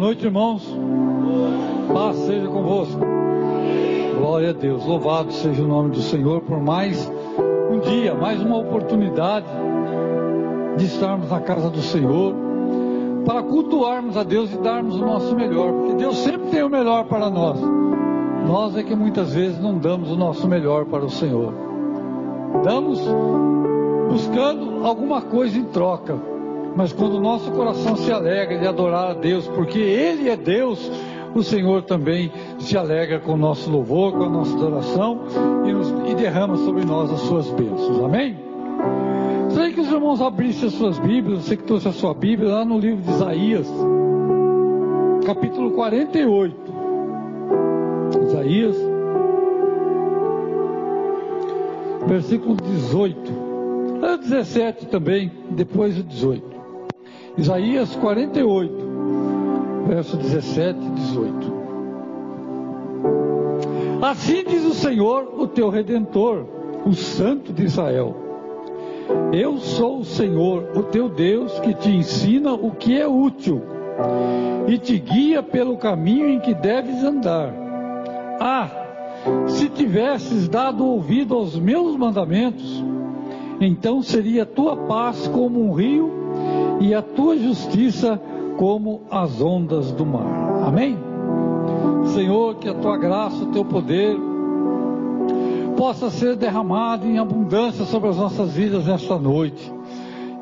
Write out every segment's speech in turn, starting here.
noite, irmãos. Paz seja convosco. Glória a Deus. Louvado seja o nome do Senhor por mais um dia, mais uma oportunidade de estarmos na casa do Senhor para cultuarmos a Deus e darmos o nosso melhor, porque Deus sempre tem o melhor para nós. Nós é que muitas vezes não damos o nosso melhor para o Senhor. Damos buscando alguma coisa em troca. Mas quando o nosso coração se alegra de adorar a Deus, porque Ele é Deus, o Senhor também se alegra com o nosso louvor, com a nossa adoração e, nos, e derrama sobre nós as suas bênçãos. Amém? Gostaria que os irmãos abrissem as suas Bíblias, você que trouxe a sua Bíblia, lá no livro de Isaías, capítulo 48. Isaías, versículo 18. 17 também, depois o 18. Isaías 48, verso 17 e 18. Assim diz o Senhor, o teu redentor, o Santo de Israel. Eu sou o Senhor, o teu Deus, que te ensina o que é útil e te guia pelo caminho em que deves andar. Ah, se tivesses dado ouvido aos meus mandamentos, então seria tua paz como um rio e a tua justiça como as ondas do mar. Amém? Senhor, que a tua graça, o teu poder possa ser derramado em abundância sobre as nossas vidas nesta noite.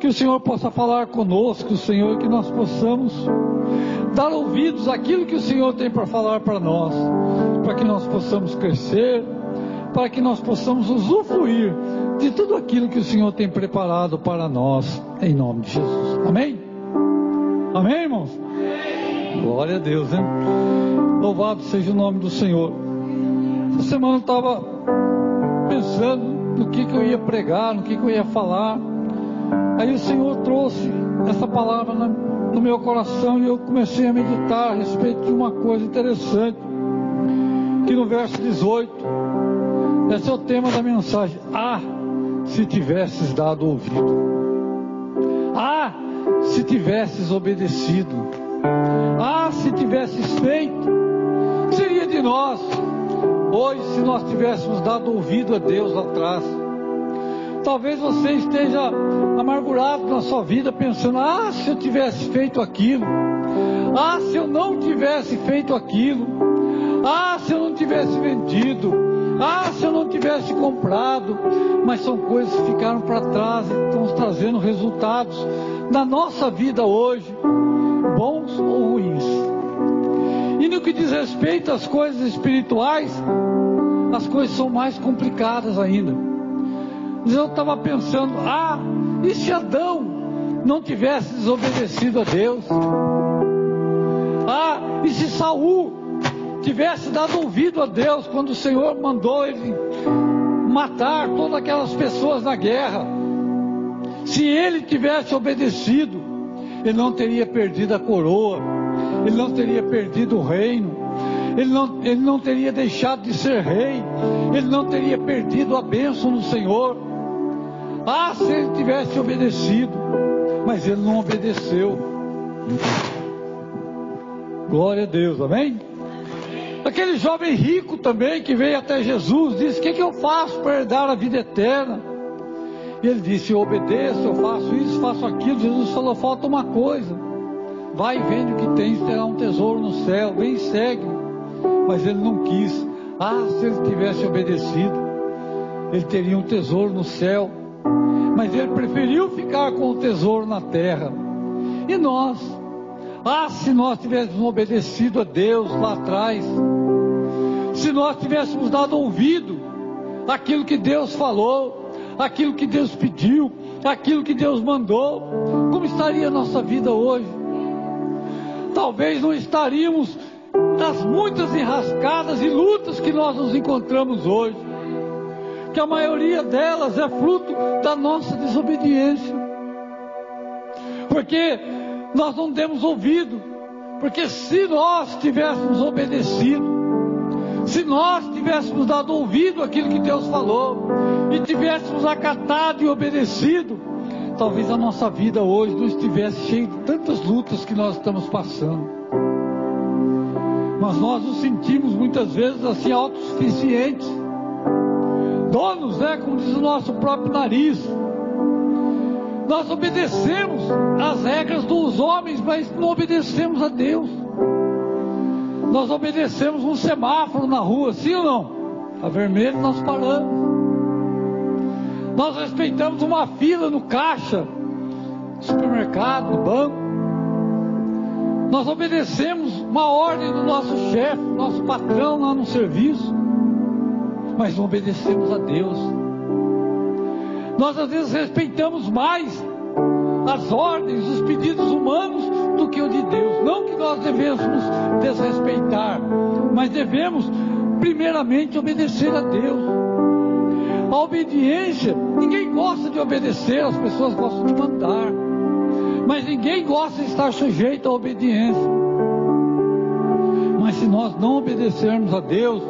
Que o Senhor possa falar conosco, Senhor, que nós possamos dar ouvidos àquilo que o Senhor tem para falar para nós, para que nós possamos crescer, para que nós possamos usufruir de tudo aquilo que o Senhor tem preparado para nós, em nome de Jesus. Amém? Amém, irmãos? Amém. Glória a Deus, hein? Louvado seja o nome do Senhor. Essa semana eu estava pensando no que, que eu ia pregar, no que, que eu ia falar. Aí o Senhor trouxe essa palavra no meu coração e eu comecei a meditar a respeito de uma coisa interessante. Que no verso 18, esse é o tema da mensagem. Ah, se tivesses dado ouvido. Se tivesses obedecido. Ah, se tivesses feito. Seria de nós hoje se nós tivéssemos dado ouvido a Deus lá atrás. Talvez você esteja amargurado na sua vida pensando: ah, se eu tivesse feito aquilo. Ah, se eu não tivesse feito aquilo. Ah, se eu não tivesse vendido. Ah, se eu não tivesse comprado, mas são coisas que ficaram para trás e estão trazendo resultados na nossa vida hoje, bons ou ruins. E no que diz respeito às coisas espirituais, as coisas são mais complicadas ainda. Eu estava pensando, ah, e se Adão não tivesse desobedecido a Deus? Ah, e se Saul tivesse dado ouvido a Deus quando o Senhor mandou ele matar todas aquelas pessoas na guerra, se ele tivesse obedecido, ele não teria perdido a coroa, ele não teria perdido o reino, ele não, ele não teria deixado de ser rei, ele não teria perdido a bênção do Senhor. Ah, se ele tivesse obedecido, mas ele não obedeceu. Glória a Deus, amém? Aquele jovem rico também que veio até Jesus, disse: O que, que eu faço para herdar a vida eterna? E ele disse: Eu obedeço, eu faço isso, faço aquilo. Jesus falou: Falta uma coisa. Vai vende o que tens, terá um tesouro no céu. Vem e segue. Mas ele não quis. Ah, se ele tivesse obedecido, ele teria um tesouro no céu. Mas ele preferiu ficar com o tesouro na terra. E nós? Ah, se nós tivéssemos obedecido a Deus lá atrás se nós tivéssemos dado ouvido àquilo que Deus falou, aquilo que Deus pediu, aquilo que Deus mandou, como estaria a nossa vida hoje? Talvez não estaríamos nas muitas enrascadas e lutas que nós nos encontramos hoje, que a maioria delas é fruto da nossa desobediência, porque nós não demos ouvido, porque se nós tivéssemos obedecido, se nós tivéssemos dado ouvido àquilo que Deus falou e tivéssemos acatado e obedecido, talvez a nossa vida hoje não estivesse cheia de tantas lutas que nós estamos passando. Mas nós nos sentimos muitas vezes assim autossuficientes, donos, né? Como diz o nosso próprio nariz. Nós obedecemos as regras dos homens, mas não obedecemos a Deus. Nós obedecemos um semáforo na rua, sim ou não? Está vermelho, nós paramos. Nós respeitamos uma fila no caixa, supermercado, no banco. Nós obedecemos uma ordem do nosso chefe, nosso patrão lá no serviço, mas não obedecemos a Deus. Nós às vezes respeitamos mais as ordens, os pedidos humanos do que o de Deus. Não que nós devemos desrespeitar, mas devemos primeiramente obedecer a Deus. A obediência, ninguém gosta de obedecer, as pessoas gostam de mandar. Mas ninguém gosta de estar sujeito à obediência. Mas se nós não obedecermos a Deus,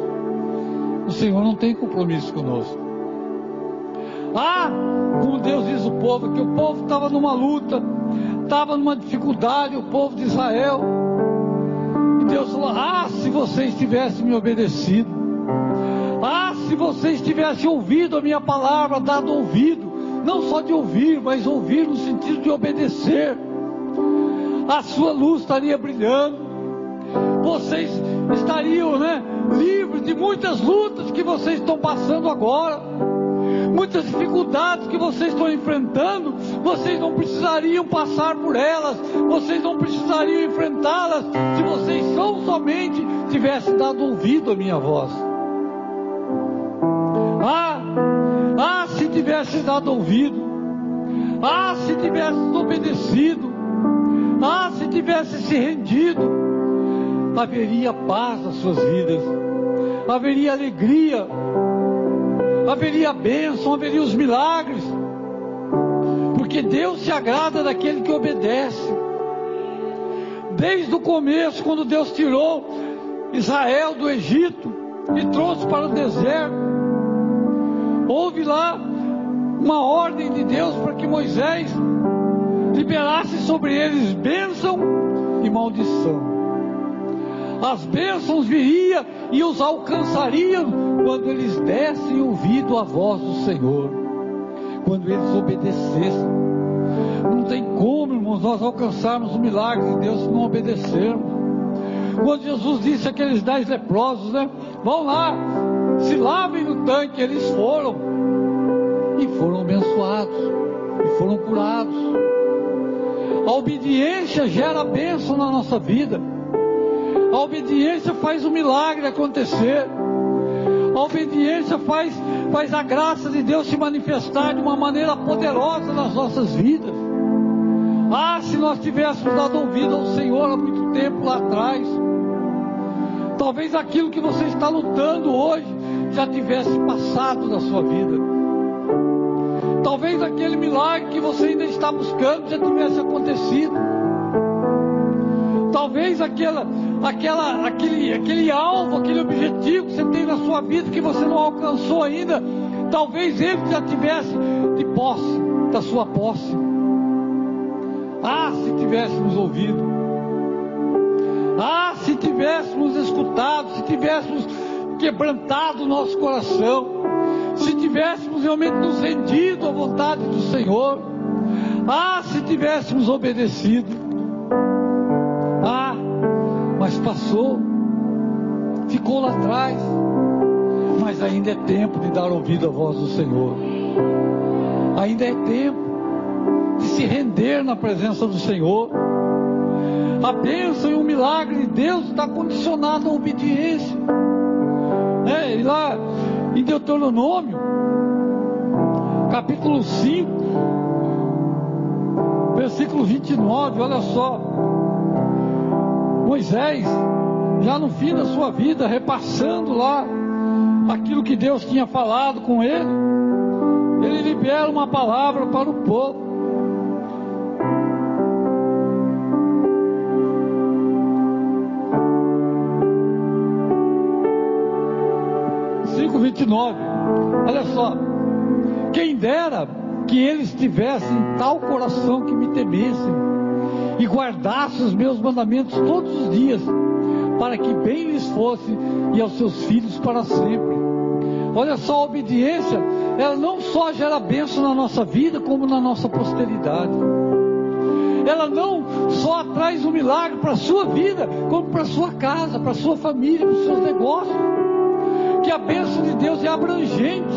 o Senhor não tem compromisso conosco. Ah, como Deus diz o povo, que o povo estava numa luta, estava numa dificuldade, o povo de Israel. E Deus falou: Ah, se vocês tivessem me obedecido. Se vocês tivessem ouvido a minha palavra, dado ouvido. Não só de ouvir, mas ouvir no sentido de obedecer. A sua luz estaria brilhando. Vocês estariam, né, livres de muitas lutas que vocês estão passando agora muitas dificuldades que vocês estão enfrentando, vocês não precisariam passar por elas, vocês não precisariam enfrentá-las se vocês tão somente tivessem dado ouvido à minha voz. Se tivessem dado ouvido, ah, se tivessem obedecido, ah, se tivessem se rendido, haveria paz nas suas vidas, haveria alegria haveria bênção, haveria os milagres, porque Deus se agrada daquele que obedece. Desde o começo, quando Deus tirou Israel do Egito e trouxe para o deserto, houve lá uma ordem de Deus para que Moisés liberasse sobre eles bênção e maldição. As bênçãos viriam e os alcançariam quando eles dessem ouvido à voz do Senhor, quando eles obedecessem. Não tem como, irmãos, nós alcançarmos o milagre de Deus se não obedecermos. Quando Jesus disse àqueles dez leprosos, né? Vão lá, se lavem no tanque, eles foram e foram abençoados e foram curados. A obediência gera bênção na nossa vida. A obediência faz o milagre acontecer. A obediência faz, faz a graça de Deus se manifestar de uma maneira poderosa nas nossas vidas. Ah, se nós tivéssemos dado ouvido ao Senhor há muito tempo lá atrás, talvez aquilo que você está lutando hoje já tivesse passado da sua vida. Talvez aquele milagre que você ainda está buscando já tivesse acontecido. Talvez aquela, aquela, aquele, aquele alvo, aquele objetivo que você tem na sua vida que você não alcançou ainda, talvez ele já tivesse de posse, da sua posse. Ah, se tivéssemos ouvido. Ah, se tivéssemos escutado, se tivéssemos quebrantado o nosso coração, se tivéssemos realmente nos rendido à vontade do Senhor. Ah, se tivéssemos obedecido mas passou, ficou lá atrás. Mas ainda é tempo de dar ouvido à voz do Senhor. Ainda é tempo de se render na presença do Senhor. A bênção e o milagre de Deus está condicionado à obediência. É, e lá em Deuteronômio, capítulo 5, versículo 29, olha só. Moisés, já no fim da sua vida, repassando lá aquilo que Deus tinha falado com ele, ele libera uma palavra para o povo. Cinco vinte e nove. Olha só. Quem dera que eles tivessem tal coração que me temessem e guardasse os meus mandamentos todos os dias, para que bem lhes fosse e aos seus filhos para sempre. Olha só, a obediência, ela não só gera bênção na nossa vida, como na nossa posteridade. Ela não só traz um milagre para a sua vida, como para a sua casa, para a sua família, para os seus negócios. Que a bênção de Deus é abrangente,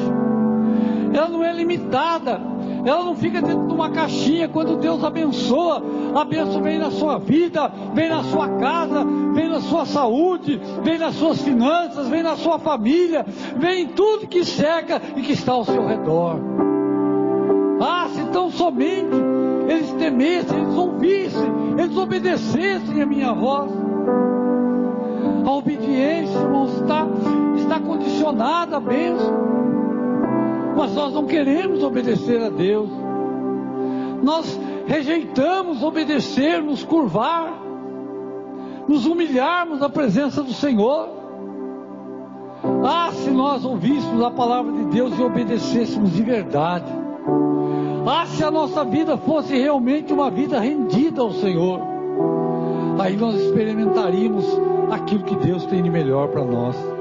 ela não é limitada, ela não fica dentro de uma caixinha quando Deus abençoa. A bênção vem na sua vida, vem na sua casa, vem na sua saúde, vem nas suas finanças, vem na sua família, vem em tudo que cerca e que está ao seu redor. Ah, se tão somente eles temessem, eles ouvissem, eles obedecessem a minha voz. A obediência, irmãos, está condicionada à bênção mas nós não queremos obedecer a Deus. Nós rejeitamos obedecer, nos curvar, nos humilharmos na presença do Senhor. Ah, se nós ouvíssemos a palavra de Deus e obedecêssemos de verdade. Ah, se a nossa vida fosse realmente uma vida rendida ao Senhor. Aí nós experimentaríamos aquilo que Deus tem de melhor para nós.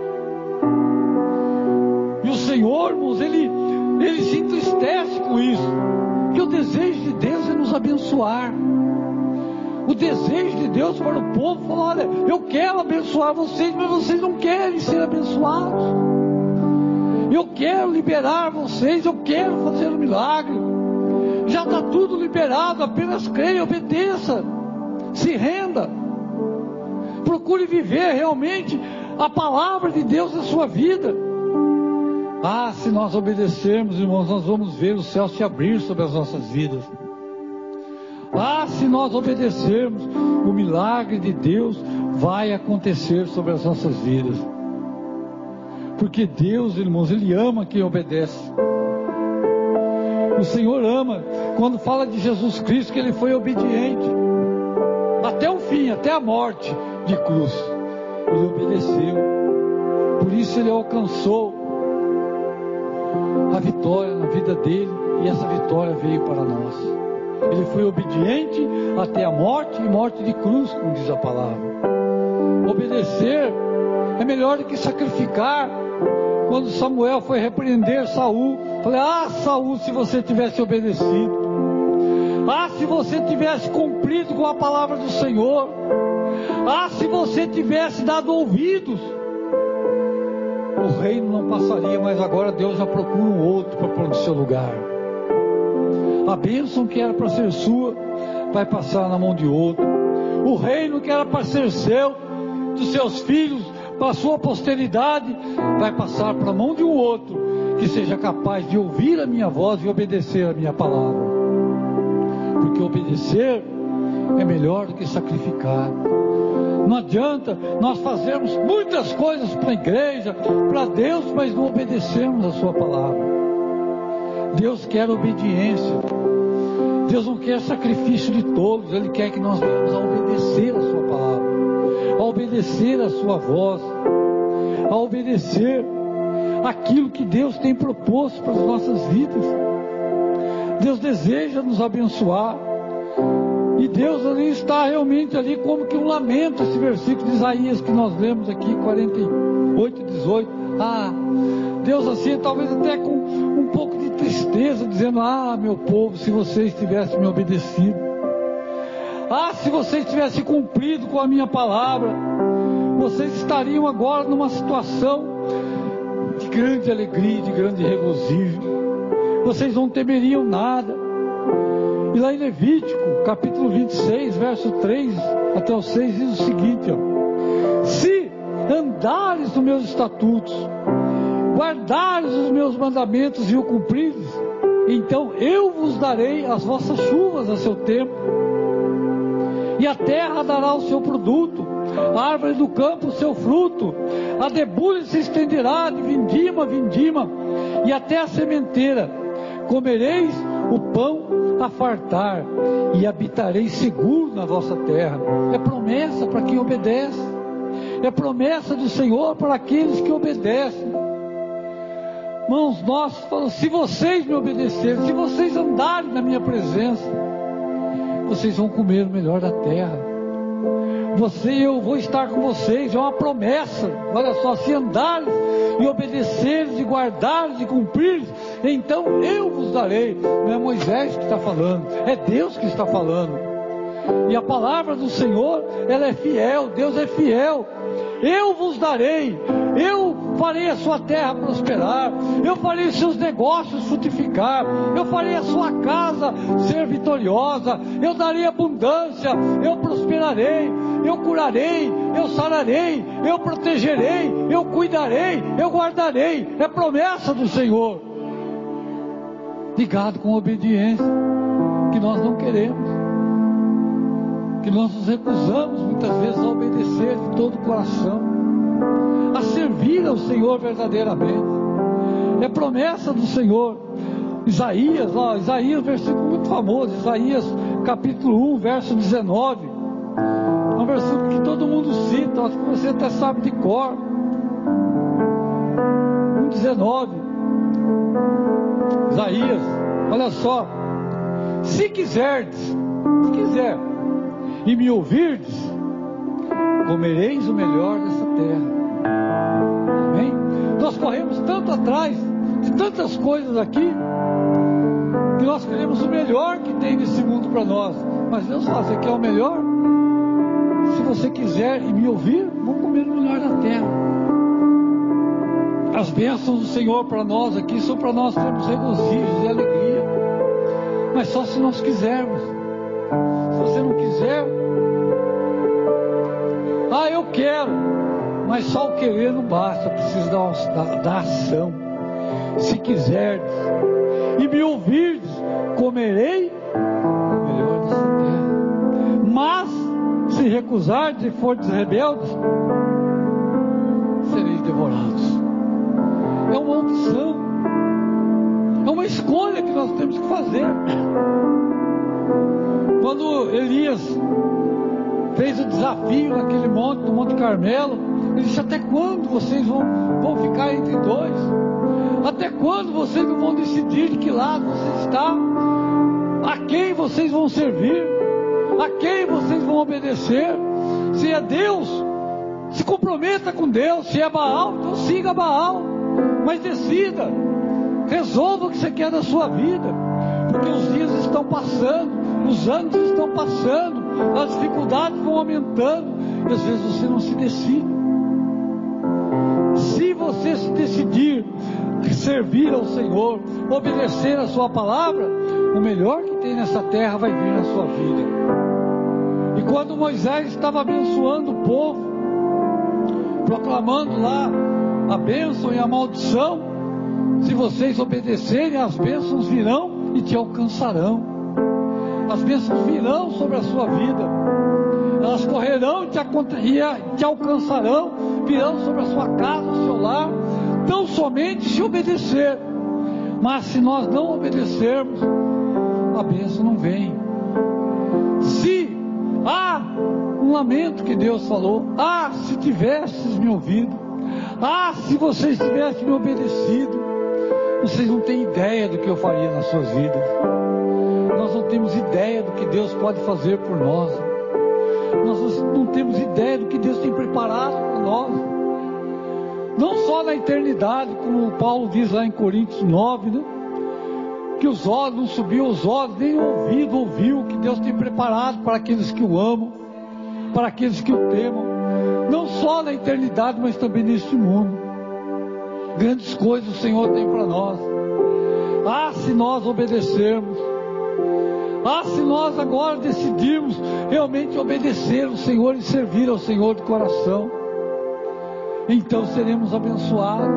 Senhor, irmãos, Ele ele se entristece com isso. Que o desejo de Deus é nos abençoar. O desejo de Deus para o povo falar: olha, eu quero abençoar vocês, mas vocês não querem ser abençoados. Eu quero liberar vocês, eu quero fazer um milagre. Já está tudo liberado, apenas creia, obedeça, se renda. Procure viver realmente a palavra de Deus na sua vida. Ah, se nós obedecermos, irmãos, nós vamos ver o céu se abrir sobre as nossas vidas. Ah, se nós obedecermos, o milagre de Deus vai acontecer sobre as nossas vidas. Porque Deus, irmãos, Ele ama quem obedece. O Senhor ama, quando fala de Jesus Cristo, que Ele foi obediente, até o fim, até a morte de cruz. Ele obedeceu. Por isso Ele alcançou a vitória na vida dele e essa vitória veio para nós. Ele foi obediente até a morte e morte de cruz, como diz a palavra. Obedecer é melhor do que sacrificar. Quando Samuel foi repreender Saul, falei: "Ah, Saul, se você tivesse obedecido. Ah, se você tivesse cumprido com a palavra do Senhor. Ah, se você tivesse dado ouvidos o reino não passaria, mas agora Deus já procura um outro para pôr no seu lugar. A bênção que era para ser sua vai passar na mão de outro. O reino que era para ser seu, dos seus filhos, para sua posteridade, vai passar para a mão de um outro que seja capaz de ouvir a minha voz e obedecer a minha palavra. Porque obedecer é melhor do que sacrificar. Não adianta nós fazermos muitas coisas para a igreja, para Deus, mas não obedecemos a Sua palavra. Deus quer obediência. Deus não quer sacrifício de todos, Ele quer que nós venhamos a obedecer a Sua palavra, a obedecer a Sua voz, a obedecer aquilo que Deus tem proposto para as nossas vidas. Deus deseja nos abençoar. Deus ali está realmente ali como que um lamento, esse versículo de Isaías que nós lemos aqui, 48, 18. Ah, Deus assim, talvez até com um pouco de tristeza, dizendo: Ah, meu povo, se vocês tivessem me obedecido. Ah, se vocês tivessem cumprido com a minha palavra, vocês estariam agora numa situação de grande alegria, de grande regozijo. Vocês não temeriam nada. E lá em Levítico, capítulo 26, verso 3 até o 6, diz o seguinte: ó, Se andares nos meus estatutos, guardares os meus mandamentos e o cumprires, então eu vos darei as vossas chuvas a seu tempo, e a terra dará o seu produto, a árvore do campo o seu fruto, a debulha se estenderá de vindima a vindima, e até a sementeira. Comereis o pão a fartar e habtarei seguro na vossa terra. É promessa para quem obedece. É promessa do Senhor para aqueles que obedecem. Mãos, nós falamos, se vocês me obedecerem, se vocês andarem na minha presença, vocês vão comer o melhor da terra. Você eu vou estar com vocês, é uma promessa. Olha só, se andares e obedeceres e guardares e cumprires, então eu vos darei. Não é Moisés que está falando, é Deus que está falando. E a palavra do Senhor, ela é fiel, Deus é fiel. Eu vos darei, eu farei a sua terra prosperar, eu farei os seus negócios frutificar, eu farei a sua casa ser vitoriosa, eu darei abundância, eu prosperarei, eu curarei, eu sararei, eu protegerei, eu cuidarei, eu guardarei. É promessa do Senhor. Ligado com obediência, que nós não queremos, que nós nos recusamos muitas vezes a obedecer de todo o coração, a servir ao Senhor verdadeiramente. É promessa do Senhor. Isaías, ó, Isaías, versículo muito famoso, Isaías capítulo 1, verso 19 um versículo que todo mundo cita, acho que você até sabe de cor. 1,19. Isaías, olha só. Se quiserdes, se quiser, e me ouvirdes, comereis o melhor dessa terra. Amém? Nós corremos tanto atrás de tantas coisas aqui, que nós queremos o melhor que tem nesse mundo para nós. Mas Deus fala, você quer o melhor? Se você quiser e me ouvir, vamos comer o melhor da terra. As bênçãos do Senhor para nós aqui são para nós termos regozijos e alegria. Mas só se nós quisermos. Se você não quiser, ah, eu quero. Mas só o querer não basta, precisa da, da, da ação. Se quiserdes e me ouvirdes, comerei se recusardes e fordes rebeldes, sereis devorados. É uma opção, é uma escolha que nós temos que fazer. Quando Elias fez o desafio naquele monte, no Monte Carmelo, ele disse: Até quando vocês vão, vão ficar entre dois? Até quando vocês não vão decidir de que lado você está? A quem vocês vão servir? A quem vocês vão obedecer. Se é Deus, se comprometa com Deus. Se é Baal, então siga Baal. Mas decida, resolva o que você quer da sua vida. Porque os dias estão passando, os anos estão passando, as dificuldades vão aumentando. E às vezes você não se decide. Se você se decidir servir ao Senhor, obedecer a Sua palavra, o melhor que tem nessa terra vai vir na sua vida. E quando Moisés estava abençoando o povo, proclamando lá a bênção e a maldição, se vocês obedecerem, as bênçãos virão e te alcançarão. As bênçãos virão sobre a sua vida, elas correrão e te, alcançarão, virão sobre a sua casa, o seu lar, tão somente se obedecer. Mas se nós não obedecermos, a bênção não vem. Se ah, um lamento que Deus falou. Ah, se tivesses me ouvido. Ah, se vocês tivessem me obedecido. Vocês não têm ideia do que eu faria nas suas vidas. Nós não temos ideia do que Deus pode fazer por nós. Nós não temos ideia do que Deus tem preparado para nós. Não só na eternidade, como Paulo diz lá em Coríntios 9, né? Que os olhos não subiu os olhos, nem o ouvido ouviu que Deus tem preparado para aqueles que o amam, para aqueles que o temam, não só na eternidade, mas também neste mundo. Grandes coisas o Senhor tem para nós. Ah, se nós obedecermos. Ah, se nós agora decidirmos realmente obedecer o Senhor e servir ao Senhor de coração, então seremos abençoados.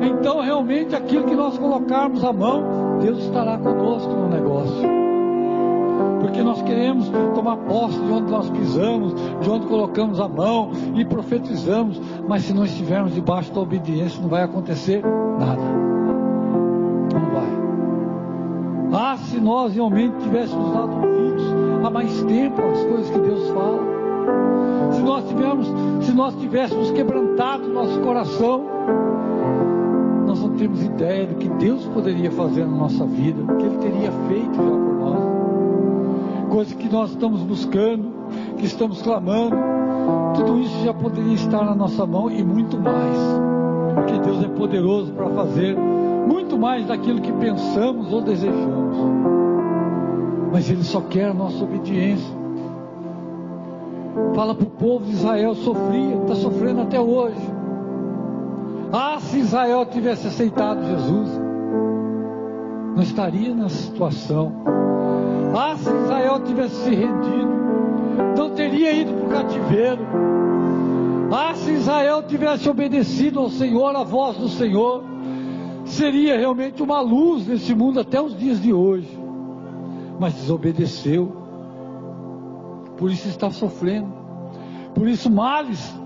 Então, realmente, aquilo que nós colocarmos a mão, Deus estará conosco no negócio. Porque nós queremos tomar posse de onde nós pisamos, de onde colocamos a mão e profetizamos, mas se não estivermos debaixo da obediência, não vai acontecer nada. Não vai. Ah, se nós realmente tivéssemos dado ouvidos há mais tempo às coisas que Deus fala, se nós tivéssemos, se nós tivéssemos quebrantado nosso coração, temos ideia do que Deus poderia fazer na nossa vida, que Ele teria feito já por nós. Coisa que nós estamos buscando, que estamos clamando, tudo isso já poderia estar na nossa mão e muito mais. Porque Deus é poderoso para fazer muito mais daquilo que pensamos ou desejamos. Mas Ele só quer a nossa obediência. Fala para o povo de Israel, sofria, está sofrendo até hoje. Ah, se Israel tivesse aceitado Jesus, não estaria nessa situação. Ah, se Israel tivesse se rendido, não teria ido para o cativeiro. Ah, se Israel tivesse obedecido ao Senhor, a voz do Senhor, seria realmente uma luz nesse mundo até os dias de hoje. Mas desobedeceu, por isso está sofrendo. Por isso, males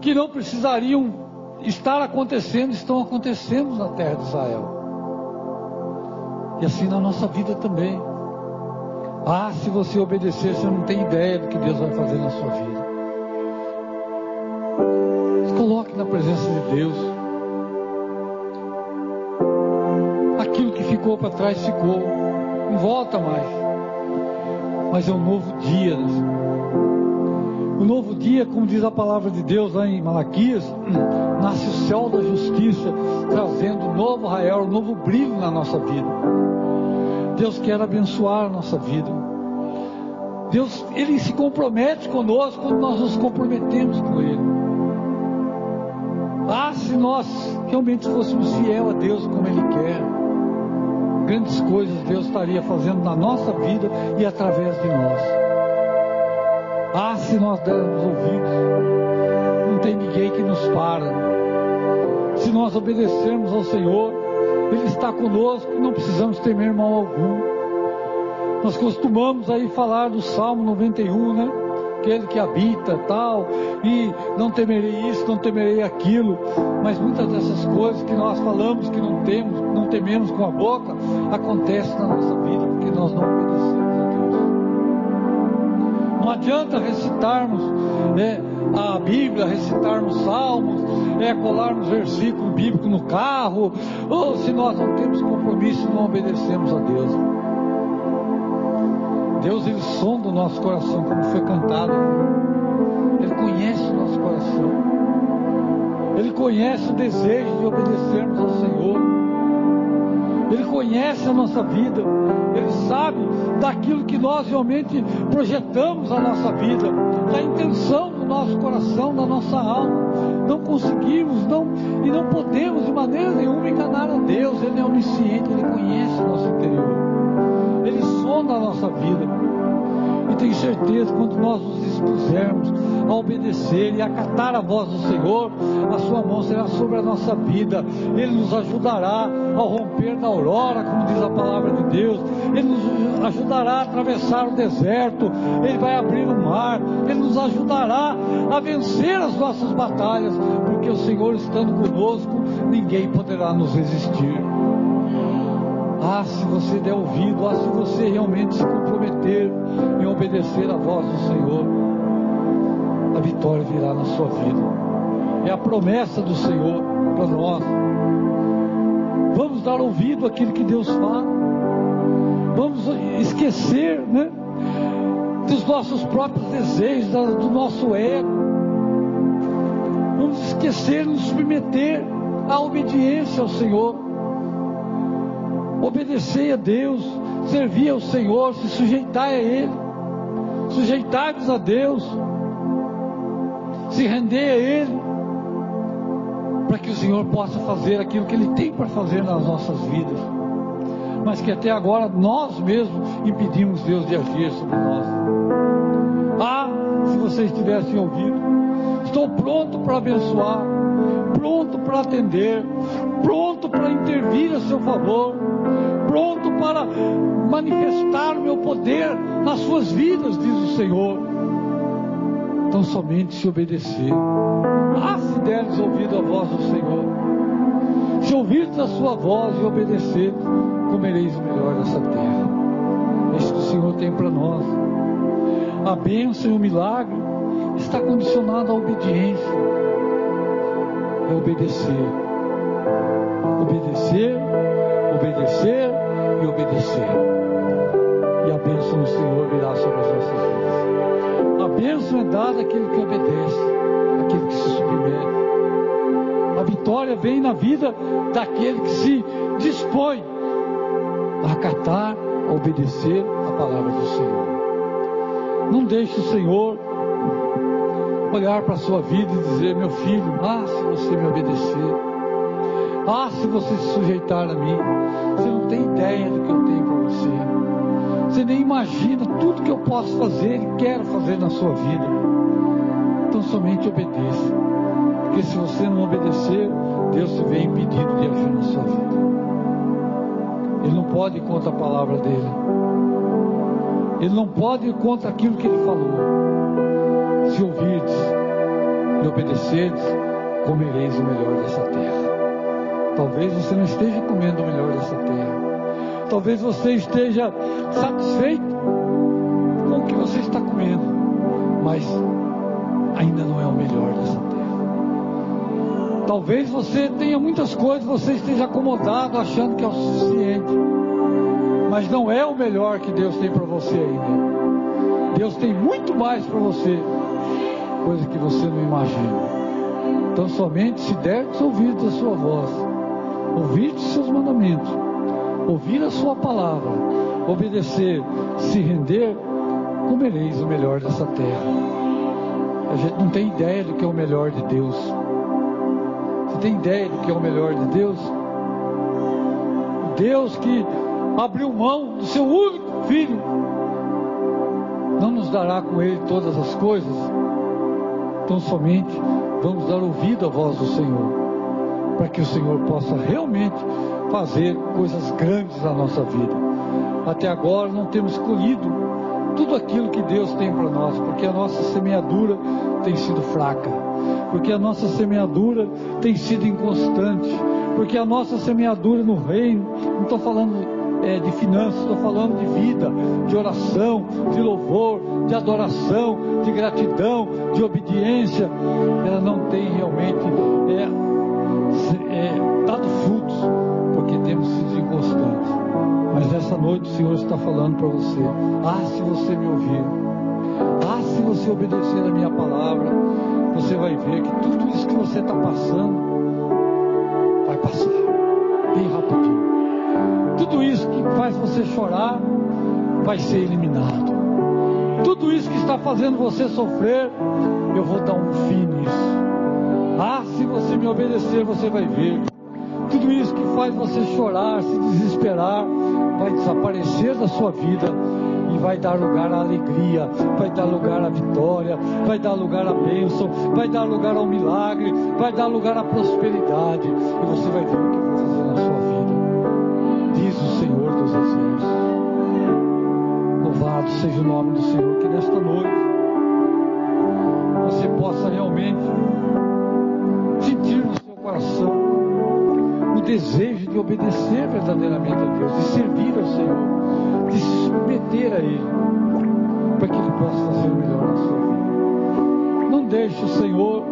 que não precisariam estar acontecendo, estão acontecendo na terra de Israel. E assim na nossa vida também. Ah, se você obedecer, você não tem ideia do que Deus vai fazer na sua vida. Coloque na presença de Deus. Aquilo que ficou para trás ficou. Não volta mais. Mas é um novo dia. O novo dia, como diz a palavra de Deus lá em Malaquias, nasce o céu da justiça, trazendo um novo raiol, um novo brilho na nossa vida. Deus quer abençoar a nossa vida. Deus, Ele se compromete conosco quando nós nos comprometemos com Ele. Ah, se nós realmente fôssemos fiel a Deus como Ele quer, grandes coisas Deus estaria fazendo na nossa vida e através de nós. Ah, se nós dermos ouvidos, não tem ninguém que nos para. Se nós obedecermos ao Senhor, Ele está conosco e não precisamos temer mal algum. Nós costumamos aí falar do Salmo 91, né? Aquele que habita tal, e não temerei isso, não temerei aquilo, mas muitas dessas coisas que nós falamos que não temos, não tememos com a boca, acontecem na nossa vida porque nós não obedecemos. Não adianta recitarmos é, a Bíblia, recitarmos salmos, é, colarmos versículo bíblico no carro, ou se nós não temos compromisso não obedecemos a Deus. Deus ele sonda o nosso coração, como foi cantado. Ele conhece o nosso coração. Ele conhece o desejo de obedecermos ao Senhor. Ele conhece a nossa vida, Ele sabe daquilo que nós realmente projetamos a nossa vida, da intenção do nosso coração, da nossa alma. Não conseguimos não, e não podemos de maneira nenhuma enganar a Deus, Ele é onisciente, Ele conhece o nosso interior, Ele sonda a nossa vida. E tenho certeza, quando nós nos dispusermos a obedecer e acatar a voz do Senhor, a sua mão será sobre a nossa vida. Ele nos ajudará ao romper da aurora, como diz a palavra de Deus. Ele nos ajudará a atravessar o deserto. Ele vai abrir o mar. Ele nos ajudará a vencer as nossas batalhas, porque o Senhor estando conosco, ninguém poderá nos resistir. Ah, se você der ouvido, ah, se você realmente se comprometer em obedecer a voz do Senhor, a vitória virá na sua vida. É a promessa do Senhor para nós. Vamos dar ouvido àquilo que Deus fala. Vamos esquecer, né? Dos nossos próprios desejos, do nosso ego. Vamos esquecer, nos submeter à obediência ao Senhor obedecer a Deus, servir ao Senhor, se sujeitar a Ele, sujeitar-vos a Deus, se render a Ele, para que o Senhor possa fazer aquilo que Ele tem para fazer nas nossas vidas, mas que até agora nós mesmos impedimos Deus de agir sobre nós. Ah, se vocês tivessem ouvido, estou pronto para abençoar, pronto para atender, pronto para intervir a seu favor pronto para manifestar o meu poder nas suas vidas, diz o Senhor. Então somente se obedecer. Ah, se deres ouvido a voz do Senhor. Se ouvirdes a sua voz e obedecer, comereis o melhor dessa terra. É isso que o Senhor tem para nós. A bênção e o milagre está condicionado à obediência. É obedecer. Obedecer, obedecer e obedecer. E a bênção do Senhor virá sobre as nossas vidas. Bênção é dada àquele que obedece, àquele que se submete. A vitória vem na vida daquele que se dispõe a acatar, a obedecer a palavra do Senhor. Não deixe o Senhor olhar para a sua vida e dizer: Meu filho, ah, se você me obedecer, ah, se você se sujeitar a mim, você não tem ideia do que eu tenho para você. Você nem imagina tudo que eu posso fazer e quero fazer na sua vida. Então somente obedeça. Porque se você não obedecer, Deus se vê impedido de agir na sua vida. Ele não pode ir contra a palavra dele. Ele não pode ir contra aquilo que ele falou. Se ouvirdes e obedecerdes, comereis o melhor dessa terra. Talvez você não esteja comendo o melhor dessa terra. Talvez você esteja satisfeito com o que você está comendo, mas ainda não é o melhor dessa terra. Talvez você tenha muitas coisas, você esteja acomodado achando que é o suficiente, mas não é o melhor que Deus tem para você ainda. Deus tem muito mais para você, coisa que você não imagina. Então somente se der os ouvidos da sua voz, ouvir os seus mandamentos, ouvir a sua palavra, obedecer, se render, comereis o melhor dessa terra. A gente não tem ideia do que é o melhor de Deus. Você tem ideia do que é o melhor de Deus? Deus que abriu mão do seu único filho, não nos dará com ele todas as coisas? Então somente vamos dar ouvido à voz do Senhor, para que o Senhor possa realmente fazer coisas grandes na nossa vida. Até agora não temos colhido tudo aquilo que Deus tem para nós, porque a nossa semeadura tem sido fraca, porque a nossa semeadura tem sido inconstante, porque a nossa semeadura no reino, não estou falando é, de finanças, estou falando de vida, de oração, de louvor, de adoração, de gratidão, de obediência, ela não tem realmente é, é, dado frutos, Mas essa noite o Senhor está falando para você: ah, se você me ouvir, ah, se você obedecer a minha palavra, você vai ver que tudo isso que você está passando vai passar bem rapidinho. Tudo isso que faz você chorar vai ser eliminado. Tudo isso que está fazendo você sofrer, eu vou dar um fim nisso. Ah, se você me obedecer, você vai ver. Tudo isso que faz você chorar, se desesperar, vai desaparecer da sua vida e vai dar lugar à alegria, vai dar lugar à vitória, vai dar lugar à bênção, vai dar lugar ao milagre, vai dar lugar à prosperidade. E você vai ver o que vou fazer na sua vida. Diz o Senhor dos Exércitos. Louvado seja o nome do Senhor, que nesta noite você possa realmente sentir no seu coração o desejo de obedecer verdadeiramente a Deus, de servir ao Senhor, de se submeter a Ele, para que Ele possa fazer o melhor na sua vida. Não deixe o Senhor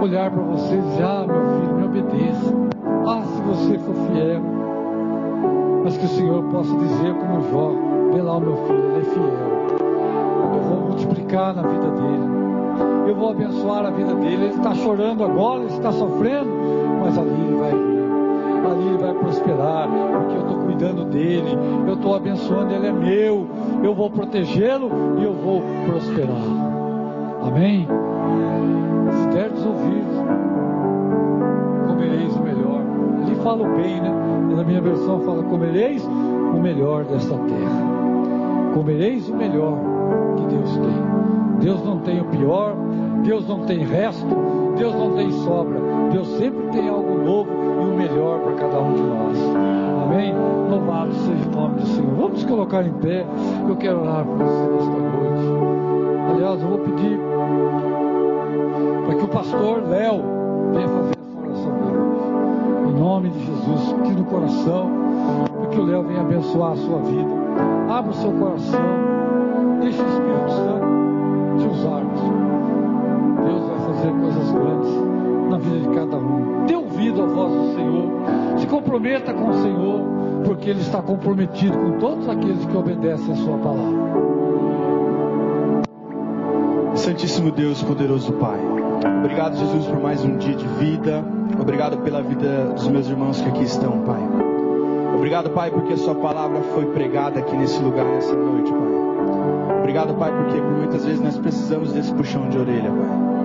olhar para você e dizer: Ah, meu filho, me obedeça. Ah, se você for fiel. Mas que o Senhor possa dizer, como Jó: Vê lá o meu filho, ele é fiel. Eu vou multiplicar na vida dele eu vou abençoar a vida dele. Ele está chorando agora, ele está sofrendo, ele vai prosperar, porque eu estou cuidando dele, eu estou abençoando, ele é meu, eu vou protegê-lo e eu vou prosperar. Amém? Se der dos ouvidos, comereis o melhor. Ali fala o bem, né? Na minha versão fala: comereis o melhor desta terra. Comereis o melhor que Deus tem. Deus não tem o pior, Deus não tem resto, Deus não tem sobra. Deus sempre tem algo novo melhor para cada um de nós. Amém? Louvado seja o nome do Senhor. Vamos colocar em pé. Eu quero orar por você nesta noite. Aliás, eu vou pedir para que o pastor Léo venha fazer essa oração hoje. Em nome de Jesus, que no coração, para que o Léo venha abençoar a sua vida. Abra o seu coração. Deixe o Espírito Santo te usar, Deus vai fazer coisas grandes na vida de cada um. Dê ouvido à voz do Senhor. Se comprometa com o Senhor, porque Ele está comprometido com todos aqueles que obedecem a Sua palavra. Santíssimo Deus, poderoso Pai. Obrigado, Jesus, por mais um dia de vida. Obrigado pela vida dos meus irmãos que aqui estão, Pai. Obrigado, Pai, porque a Sua palavra foi pregada aqui nesse lugar, nessa noite, Pai. Obrigado, Pai, porque muitas vezes nós precisamos desse puxão de orelha, Pai.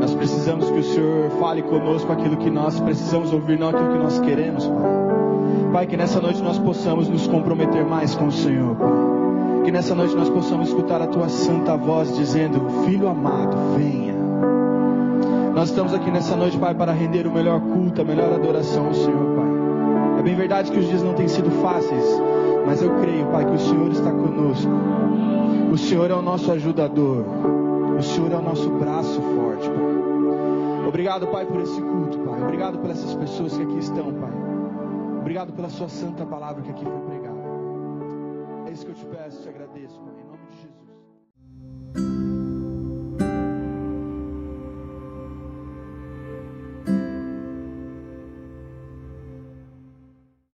Nós precisamos que o Senhor fale conosco aquilo que nós precisamos ouvir, não aquilo que nós queremos, Pai. Pai, que nessa noite nós possamos nos comprometer mais com o Senhor, Pai. Que nessa noite nós possamos escutar a tua santa voz dizendo: Filho amado, venha. Nós estamos aqui nessa noite, Pai, para render o melhor culto, a melhor adoração ao Senhor, Pai. É bem verdade que os dias não têm sido fáceis, mas eu creio, Pai, que o Senhor está conosco. O Senhor é o nosso ajudador. O Senhor é o nosso braço forte, Pai. Obrigado, Pai, por esse culto, Pai. Obrigado por essas pessoas que aqui estão, Pai. Obrigado pela Sua santa palavra que aqui foi pregada.